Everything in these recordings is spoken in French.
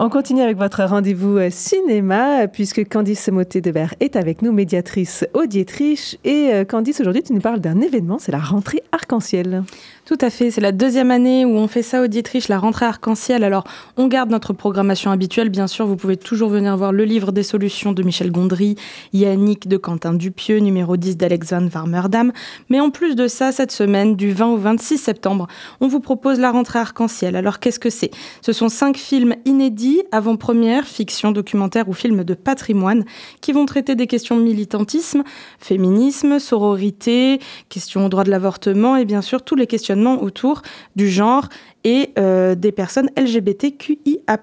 On continue avec votre rendez-vous euh, cinéma, puisque Candice Moté de Verre est avec nous, médiatrice auditrice. Et euh, Candice, aujourd'hui, tu nous parles d'un événement, c'est la rentrée arc-en-ciel. Tout à fait, c'est la deuxième année où on fait ça au Dietrich, la rentrée arc-en-ciel. Alors, on garde notre programmation habituelle, bien sûr, vous pouvez toujours venir voir le livre des solutions de Michel Gondry, Yannick de Quentin Dupieux, numéro 10 d'Alex Van Warmerdam. Mais en plus de ça, cette semaine, du 20 au 26 septembre, on vous propose la rentrée arc-en-ciel. Alors, qu'est-ce que c'est? Ce sont cinq films inédits, avant-première, fiction, documentaire ou films de patrimoine, qui vont traiter des questions de militantisme, féminisme, sororité, questions au droit de l'avortement et bien sûr tous les questionnements autour du genre et euh, des personnes LGBTQIA+.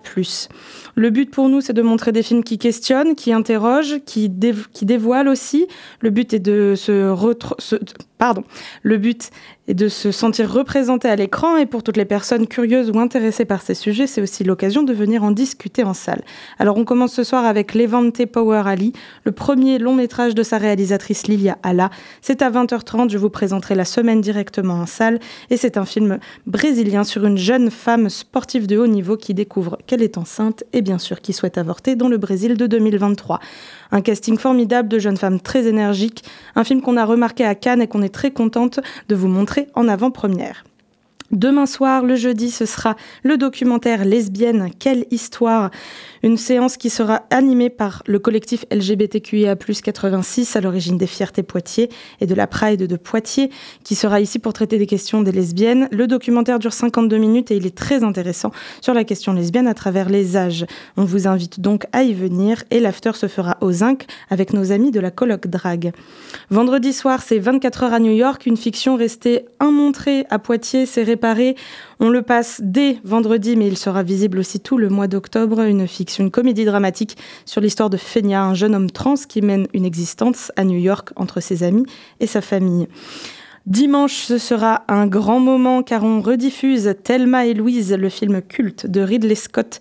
Le but pour nous, c'est de montrer des films qui questionnent, qui interrogent, qui, dévoilent aussi. Le but est de se. Le but est de se sentir représenté à l'écran et pour toutes les personnes curieuses ou intéressées par ces sujets, c'est aussi l'occasion de venir en discuter en salle. Alors on commence ce soir avec Levante Power Ali, le premier long métrage de sa réalisatrice Lilia Alla. C'est à 20h30, je vous présenterai la semaine directement en salle et c'est un film brésilien sur une jeune femme sportive de haut niveau qui découvre qu'elle est enceinte et bien sûr qui souhaite avorter dans le Brésil de 2023. Un casting formidable de jeunes femmes très énergiques, un film qu'on a remarqué à Cannes et qu'on est très contente de vous montrer en avant-première. Demain soir, le jeudi, ce sera le documentaire Lesbienne, quelle histoire? Une séance qui sera animée par le collectif LGBTQIA 86 à l'origine des Fiertés Poitiers et de la Pride de Poitiers, qui sera ici pour traiter des questions des lesbiennes. Le documentaire dure 52 minutes et il est très intéressant sur la question lesbienne à travers les âges. On vous invite donc à y venir et l'after se fera au Zinc avec nos amis de la colloque Drag. Vendredi soir, c'est 24 heures à New York, une fiction restée immontrée à Poitiers, On le passe dès vendredi, mais il sera visible aussi tout le mois d'octobre. Une fiction, une comédie dramatique sur l'histoire de Fenia, un jeune homme trans qui mène une existence à New York entre ses amis et sa famille. Dimanche, ce sera un grand moment car on rediffuse Thelma et Louise, le film culte de Ridley Scott.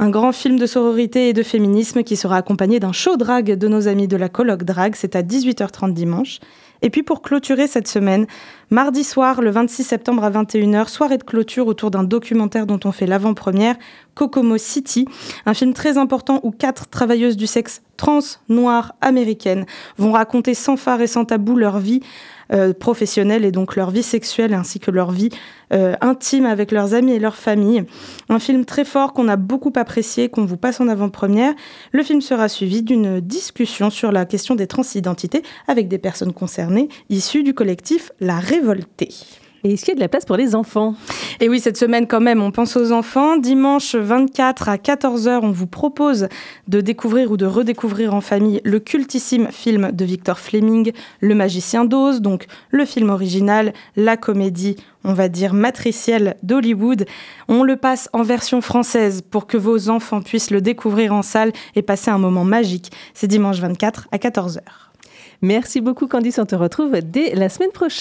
Un grand film de sororité et de féminisme qui sera accompagné d'un show drag de nos amis de la colloque drag. C'est à 18h30 dimanche. Et puis pour clôturer cette semaine, mardi soir, le 26 septembre à 21h, soirée de clôture autour d'un documentaire dont on fait l'avant-première, Kokomo City, un film très important où quatre travailleuses du sexe trans, noires, américaines vont raconter sans phare et sans tabou leur vie euh, professionnelle et donc leur vie sexuelle ainsi que leur vie euh, intime avec leurs amis et leurs familles. Un film très fort qu'on a beaucoup apprécié, qu'on vous passe en avant-première. Le film sera suivi d'une discussion sur la question des transidentités avec des personnes concernées issues du collectif La Révoltée. Et est-ce qu'il y a de la place pour les enfants? Et oui, cette semaine quand même, on pense aux enfants. Dimanche 24 à 14h, on vous propose de découvrir ou de redécouvrir en famille le cultissime film de Victor Fleming, Le Magicien d'Oz, donc le film original, la comédie, on va dire, matricielle d'Hollywood. On le passe en version française pour que vos enfants puissent le découvrir en salle et passer un moment magique. C'est dimanche 24 à 14h. Merci beaucoup Candice, on te retrouve dès la semaine prochaine.